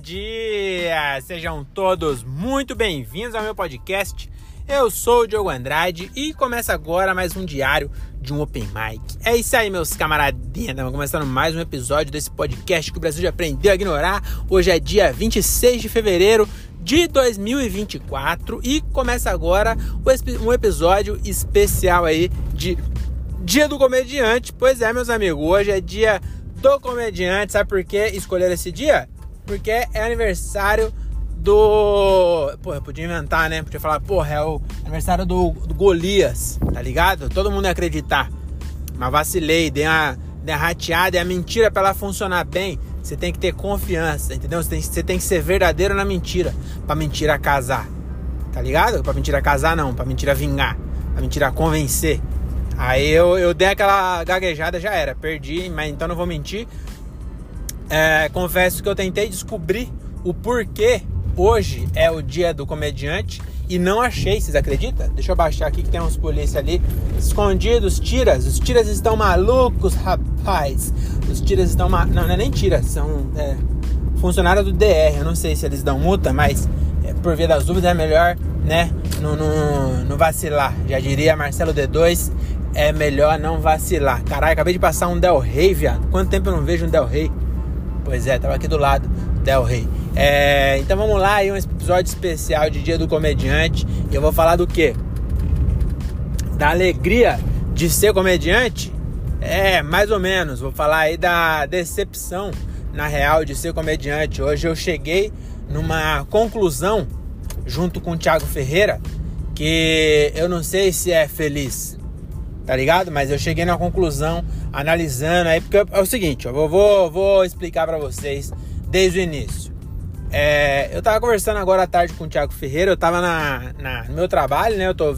dia! Sejam todos muito bem-vindos ao meu podcast. Eu sou o Diogo Andrade e começa agora mais um diário de um Open Mic. É isso aí, meus camaradinhos. Estamos começando mais um episódio desse podcast que o Brasil já aprendeu a ignorar. Hoje é dia 26 de fevereiro de 2024 e começa agora um episódio especial aí de Dia do Comediante. Pois é, meus amigos, hoje é dia do comediante. Sabe por que escolheram esse dia? Porque é aniversário do. Eu podia inventar, né? Podia falar, porra, é o aniversário do, do Golias, tá ligado? Todo mundo ia acreditar. Mas vacilei, dei uma, dei uma rateada, e a mentira pra ela funcionar bem, você tem que ter confiança, entendeu? Você tem, você tem que ser verdadeiro na mentira, pra mentira casar. Tá ligado? Pra mentira casar, não, pra mentira vingar, pra mentira convencer. Aí eu, eu dei aquela gaguejada, já era, perdi, mas então não vou mentir. É, confesso que eu tentei descobrir o porquê hoje é o dia do comediante e não achei, vocês acreditam? Deixa eu baixar aqui que tem uns polícia ali escondidos, tiras. Os tiras estão malucos, rapaz. Os tiras estão ma... Não, não é nem tiras, são é, funcionários do DR. Eu não sei se eles dão multa, mas é, por via das dúvidas é melhor, né? Não, não, não vacilar. Já diria Marcelo D2, é melhor não vacilar. Caralho, acabei de passar um Del Rey, viado. Quanto tempo eu não vejo um Del Rey? Pois é, tava aqui do lado, Del Rey. É, então vamos lá, aí um episódio especial de Dia do Comediante. E eu vou falar do quê? Da alegria de ser comediante? É, mais ou menos. Vou falar aí da decepção, na real, de ser comediante. Hoje eu cheguei numa conclusão, junto com o Thiago Ferreira, que eu não sei se é feliz tá ligado? Mas eu cheguei na conclusão, analisando aí, porque é o seguinte, eu vou, vou explicar para vocês desde o início. É, eu tava conversando agora à tarde com o Thiago Ferreira, eu tava na, na, no meu trabalho, né? Eu tô,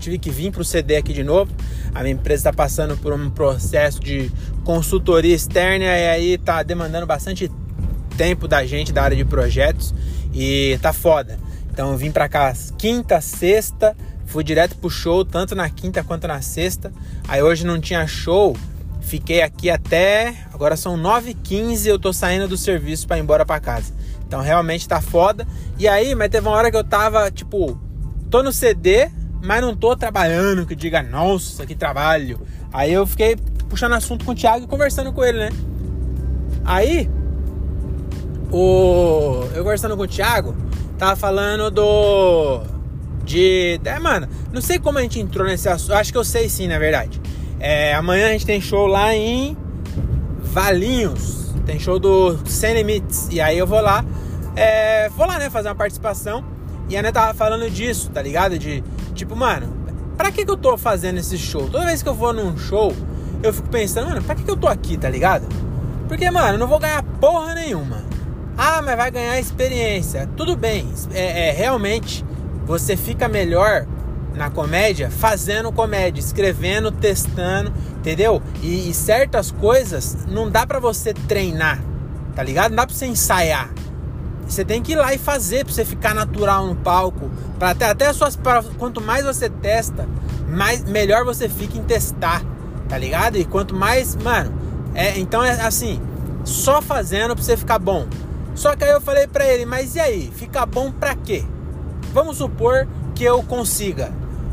tive que vir pro CD aqui de novo. A minha empresa está passando por um processo de consultoria externa e aí tá demandando bastante tempo da gente da área de projetos e tá foda. Então eu vim para cá quinta, sexta, Fui direto pro show, tanto na quinta quanto na sexta. Aí hoje não tinha show. Fiquei aqui até. Agora são 9h15 eu tô saindo do serviço para ir embora para casa. Então realmente tá foda. E aí, mas teve uma hora que eu tava, tipo, tô no CD, mas não tô trabalhando, que diga, nossa, que trabalho. Aí eu fiquei puxando assunto com o Thiago e conversando com ele, né? Aí, o... eu conversando com o Thiago, tava falando do de. É, mano, não sei como a gente entrou nesse assunto. Acho que eu sei sim, na verdade. É, amanhã a gente tem show lá em Valinhos. Tem show do Sem Limites. E aí eu vou lá. É, vou lá, né, fazer uma participação. E a Ana tava falando disso, tá ligado? De tipo, mano, pra que, que eu tô fazendo esse show? Toda vez que eu vou num show, eu fico pensando, mano, pra que, que eu tô aqui, tá ligado? Porque, mano, eu não vou ganhar porra nenhuma. Ah, mas vai ganhar experiência. Tudo bem, é, é realmente você fica melhor na comédia fazendo comédia, escrevendo, testando, entendeu? E, e certas coisas não dá para você treinar, tá ligado? Não dá pra você ensaiar. Você tem que ir lá e fazer pra você ficar natural no palco. Pra até, até suas. Pra, quanto mais você testa, mais, melhor você fica em testar, tá ligado? E quanto mais. Mano, é, então é assim, só fazendo pra você ficar bom. Só que aí eu falei pra ele, mas e aí? Fica bom pra quê? Vamos supor que eu consiga,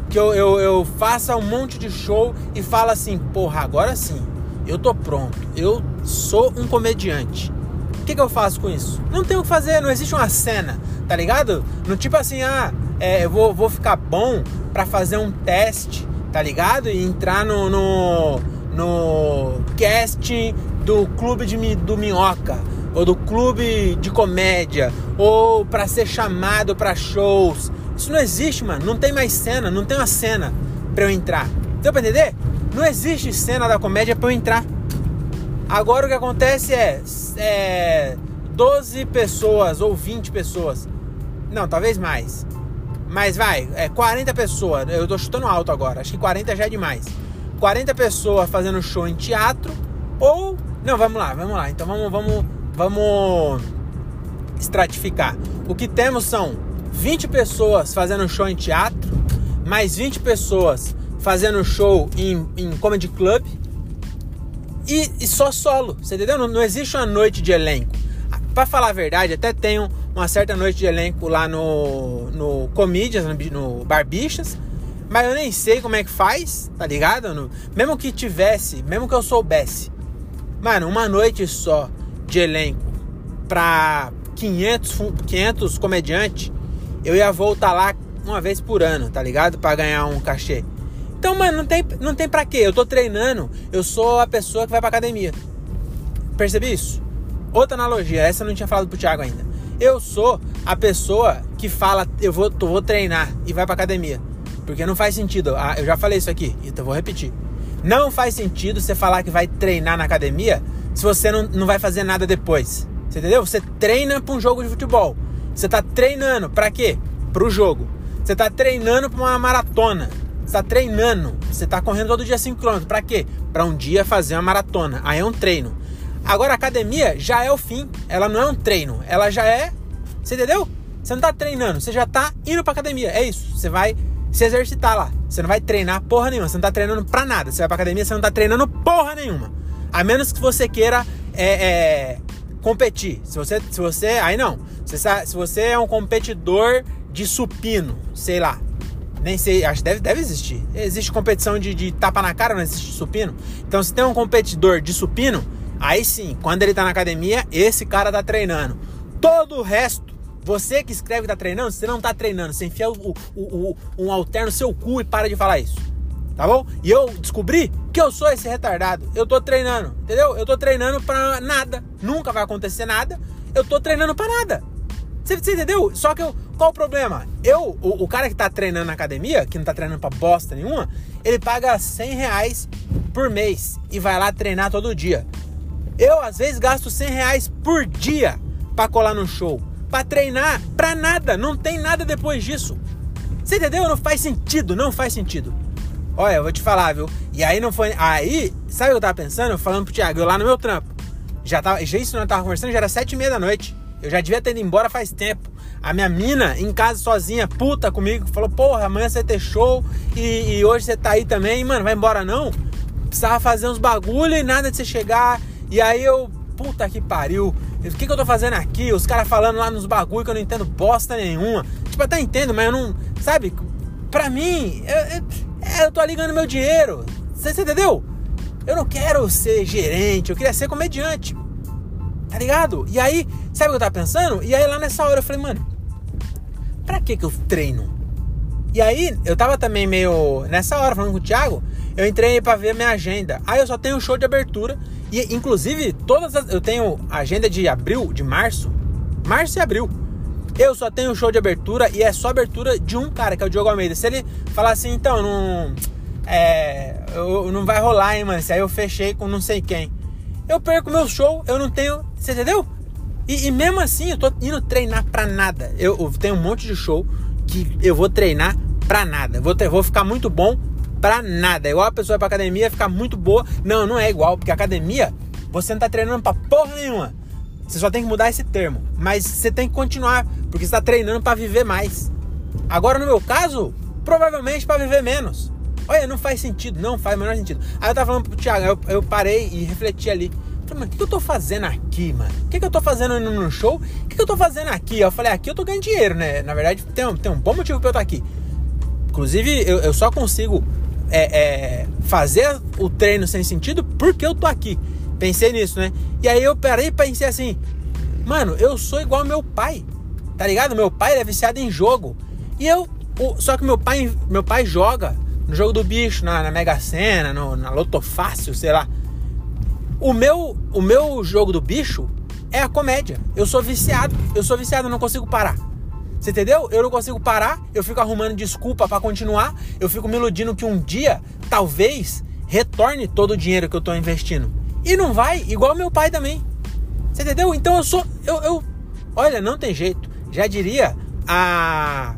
que eu, eu, eu faça um monte de show e fala assim, porra, agora sim, eu tô pronto, eu sou um comediante. O que, que eu faço com isso? Não tenho o que fazer, não existe uma cena, tá ligado? No tipo assim, ah, é, eu vou, vou ficar bom para fazer um teste, tá ligado? E entrar no, no, no casting do clube de, do Minhoca ou do clube de comédia, ou para ser chamado para shows. Isso não existe, mano. Não tem mais cena, não tem uma cena para eu entrar. Deu pra entender? Não existe cena da comédia para eu entrar. Agora o que acontece é, é 12 pessoas ou 20 pessoas. Não, talvez mais. Mas vai, é 40 pessoas. Eu tô chutando alto agora. Acho que 40 já é demais. 40 pessoas fazendo show em teatro ou não, vamos lá, vamos lá. Então vamos, vamos vamos estratificar. O que temos são 20 pessoas fazendo show em teatro, mais 20 pessoas fazendo show em, em comedy club e, e só solo, você entendeu? Não, não, existe uma noite de elenco. Pra falar a verdade, até tenho uma certa noite de elenco lá no, no Comedians, no, no Barbichas. Mas eu nem sei como é que faz, tá ligado? Mesmo que tivesse, mesmo que eu soubesse. Mano, uma noite só de elenco pra 500, 500 comediantes, eu ia voltar lá uma vez por ano, tá ligado? Pra ganhar um cachê. Então, mano, não tem, não tem pra quê. Eu tô treinando, eu sou a pessoa que vai pra academia. Percebi isso? Outra analogia, essa eu não tinha falado pro Thiago ainda. Eu sou a pessoa que fala, eu vou, vou treinar e vai pra academia. Porque não faz sentido. Ah, eu já falei isso aqui, então vou repetir. Não faz sentido você falar que vai treinar na academia se você não, não vai fazer nada depois. Você entendeu? Você treina para um jogo de futebol. Você está treinando para quê? Para o jogo. Você está treinando para uma maratona. Você está treinando. Você está correndo todo dia 5 km. Para quê? Para um dia fazer uma maratona. Aí é um treino. Agora a academia já é o fim. Ela não é um treino. Ela já é. Você entendeu? Você não está treinando. Você já está indo para academia. É isso. Você vai se exercitar lá. Você não vai treinar porra nenhuma. Você não está treinando para nada. Você vai para academia. Você não está treinando porra nenhuma. A menos que você queira é, é, competir. Se você, se você, aí não. Se, se você é um competidor de supino, sei lá, nem sei, acho que deve, deve existir. Existe competição de, de tapa na cara, não existe supino. Então, se tem um competidor de supino, aí sim, quando ele tá na academia, esse cara tá treinando. Todo o resto, você que escreve tá treinando, você não tá treinando. Você enfia o, o, o, um alterno no seu cu e para de falar isso tá bom? E eu descobri que eu sou esse retardado. Eu tô treinando, entendeu? Eu tô treinando pra nada. Nunca vai acontecer nada. Eu tô treinando pra nada. Você, você entendeu? Só que eu, qual o problema? Eu, o, o, cara que tá treinando na academia, que não tá treinando pra bosta nenhuma, ele paga 100 reais por mês e vai lá treinar todo dia. Eu, às vezes, gasto 100 reais por dia pra colar no show. Pra treinar pra nada. Não tem nada depois disso. Você entendeu? Não faz sentido, não faz sentido. Olha, eu vou te falar, viu? E aí não foi. Aí, sabe o que eu tava pensando? Falando pro Thiago, eu lá no meu trampo. Já tava. Já isso nós tava conversando, já era sete e meia da noite. Eu já devia ter ido embora faz tempo. A minha mina em casa sozinha, puta comigo, falou: Porra, amanhã você ter show e, e hoje você tá aí também. Mano, vai embora não? Precisava fazer uns bagulho e nada de você chegar. E aí eu, puta que pariu. O que, que eu tô fazendo aqui? Os caras falando lá nos bagulho que eu não entendo bosta nenhuma. Tipo, até entendo, mas eu não. Sabe? Pra mim, eu, eu, eu tô ligando meu dinheiro. Você, você entendeu? Eu não quero ser gerente, eu queria ser comediante. Tá ligado? E aí, sabe o que eu tava pensando? E aí lá nessa hora eu falei, mano, pra que que eu treino? E aí, eu tava também meio. Nessa hora, falando com o Thiago, eu entrei pra ver minha agenda. Aí eu só tenho show de abertura. E inclusive, todas as. Eu tenho agenda de abril, de março. Março e abril. Eu só tenho show de abertura e é só abertura de um cara, que é o Diogo Almeida. Se ele falar assim, então, não. É. Eu, não vai rolar, hein, mano. Se aí eu fechei com não sei quem. Eu perco meu show, eu não tenho. Você entendeu? E, e mesmo assim, eu tô indo treinar pra nada. Eu, eu, tenho um monte de show que eu vou treinar pra nada. Vou, ter, vou ficar muito bom pra nada. Igual a pessoa pra academia ficar muito boa. Não, não é igual, porque academia você não tá treinando pra porra nenhuma. Você só tem que mudar esse termo. Mas você tem que continuar, porque está treinando para viver mais. Agora, no meu caso, provavelmente para viver menos. Olha, não faz sentido, não faz o menor sentido. Aí eu tava falando pro Thiago, eu, eu parei e refleti ali. Falei, o que, eu tô fazendo aqui, mano? O que, que eu tô fazendo no show? O que, que eu tô fazendo aqui? Eu falei, aqui eu tô ganhando dinheiro, né? Na verdade, tem um, tem um bom motivo pra eu estar aqui. Inclusive, eu, eu só consigo é, é, fazer o treino sem sentido porque eu tô aqui. Pensei nisso, né? E aí eu parei e pensei assim, mano, eu sou igual meu pai, tá ligado? Meu pai é viciado em jogo. E eu, só que meu pai, meu pai joga no jogo do bicho, na, na Mega Sena, no, na Loto Fácil, sei lá. O meu, o meu jogo do bicho é a comédia. Eu sou viciado, eu sou viciado, eu não consigo parar. Você entendeu? Eu não consigo parar, eu fico arrumando desculpa para continuar, eu fico me iludindo que um dia, talvez, retorne todo o dinheiro que eu tô investindo. E não vai, igual meu pai também. Você entendeu? Então eu sou. Eu, eu, olha, não tem jeito. Já diria a.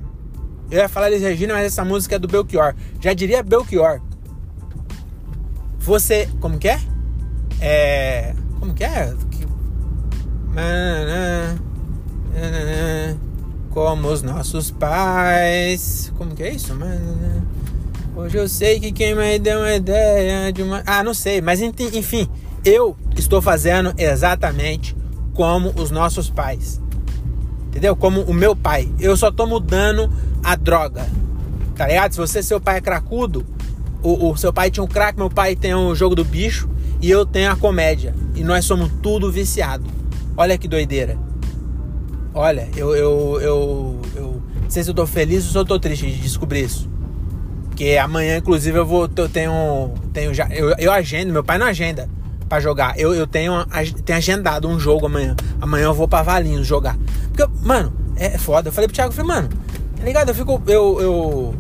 Eu ia falar de Regina, mas essa música é do Belchior. Já diria Belchior. Você. Como que é? É. Como que é? Como os nossos pais. Como que é isso? Hoje eu sei que quem me deu uma ideia de uma. Ah, não sei, mas enfim eu estou fazendo exatamente como os nossos pais. Entendeu? Como o meu pai. Eu só tô mudando a droga. Tá ligado? Se você, seu pai é cracudo, o, o seu pai tinha um crack, meu pai tem o jogo do bicho e eu tenho a comédia. E nós somos tudo viciado. Olha que doideira. Olha, eu, eu, eu, eu não sei se eu tô feliz ou se eu tô triste de descobrir isso. Porque amanhã, inclusive, eu vou. Eu tenho. tenho já, eu, eu agendo, meu pai não agenda para jogar. Eu, eu tenho, tenho agendado um jogo amanhã. Amanhã eu vou pra Valinhos jogar. Porque, mano, é, é foda. Eu falei pro Thiago, eu falei, mano, tá ligado? Eu fico. Eu. eu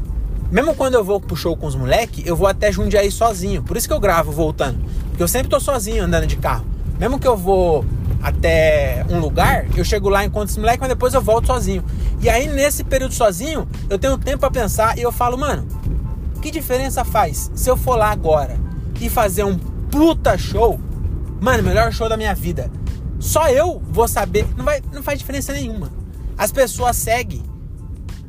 mesmo quando eu vou pro show com os moleques, eu vou até Jundiaí sozinho. Por isso que eu gravo voltando. Porque eu sempre tô sozinho andando de carro. Mesmo que eu vou até um lugar, eu chego lá, encontro esse moleque, mas depois eu volto sozinho. E aí, nesse período sozinho, eu tenho tempo para pensar e eu falo, mano, que diferença faz se eu for lá agora e fazer um puta show? Mano, melhor show da minha vida. Só eu vou saber. Não, vai, não faz diferença nenhuma. As pessoas seguem.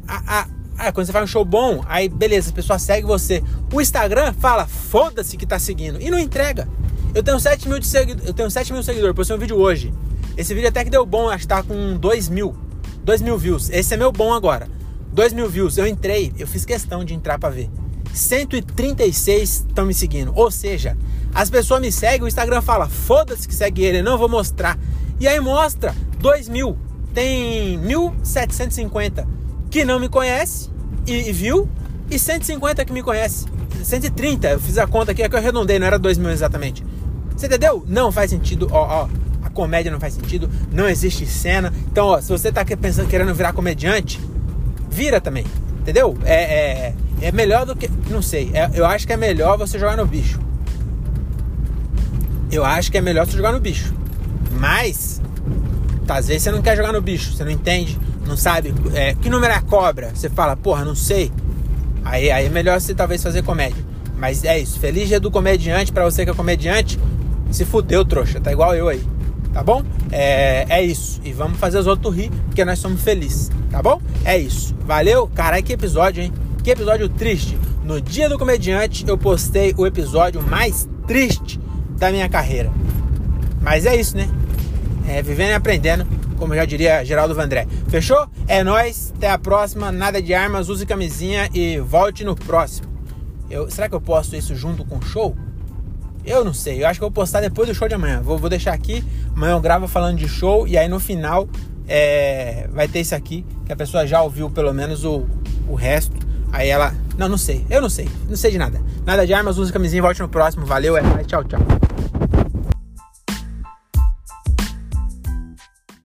A, a, a, quando você faz um show bom, aí beleza, as pessoas seguem você. O Instagram fala, foda-se que tá seguindo. E não entrega. Eu tenho 7 mil, de segui eu tenho 7 mil seguidores. Postei um vídeo hoje. Esse vídeo até que deu bom, acho que tá com 2 mil. 2 mil views. Esse é meu bom agora. 2 mil views. Eu entrei, eu fiz questão de entrar para ver. 136 estão me seguindo. Ou seja, as pessoas me seguem, o Instagram fala, foda-se que segue ele, não vou mostrar. E aí mostra 2 mil. Tem 1.750 que não me conhece e, e, viu, e 150 que me conhece. 130, eu fiz a conta aqui, é que eu arredondei, não era 2 mil exatamente. Você entendeu? Não faz sentido, ó, ó. A comédia não faz sentido, não existe cena. Então, ó, se você tá pensando, querendo virar comediante, vira também. Entendeu? É, é, é melhor do que. Não sei. É, eu acho que é melhor você jogar no bicho. Eu acho que é melhor você jogar no bicho. Mas, tá, às vezes você não quer jogar no bicho, você não entende, não sabe. É, que número é a cobra? Você fala, porra, não sei. Aí, aí é melhor você talvez fazer comédia. Mas é isso. Feliz dia do comediante para você que é comediante. Se fudeu, trouxa. Tá igual eu aí. Tá bom? É, é isso. E vamos fazer os outros rir, porque nós somos felizes. Tá bom? É isso. Valeu. Caralho, que episódio, hein? Que episódio triste. No dia do comediante, eu postei o episódio mais triste da minha carreira. Mas é isso, né? É vivendo e aprendendo, como já diria Geraldo Vandré. Fechou? É nós. Até a próxima. Nada de armas, use camisinha e volte no próximo. Eu, será que eu posto isso junto com o show? Eu não sei. Eu acho que eu vou postar depois do show de amanhã. Vou, vou deixar aqui. Amanhã eu gravo falando de show e aí no final é, vai ter isso aqui que a pessoa já ouviu pelo menos o, o resto. Aí ela. Não, não sei. Eu não sei. Não sei de nada. Nada de armas, use camisinha e volte no próximo. Valeu, é nóis. Tchau, tchau.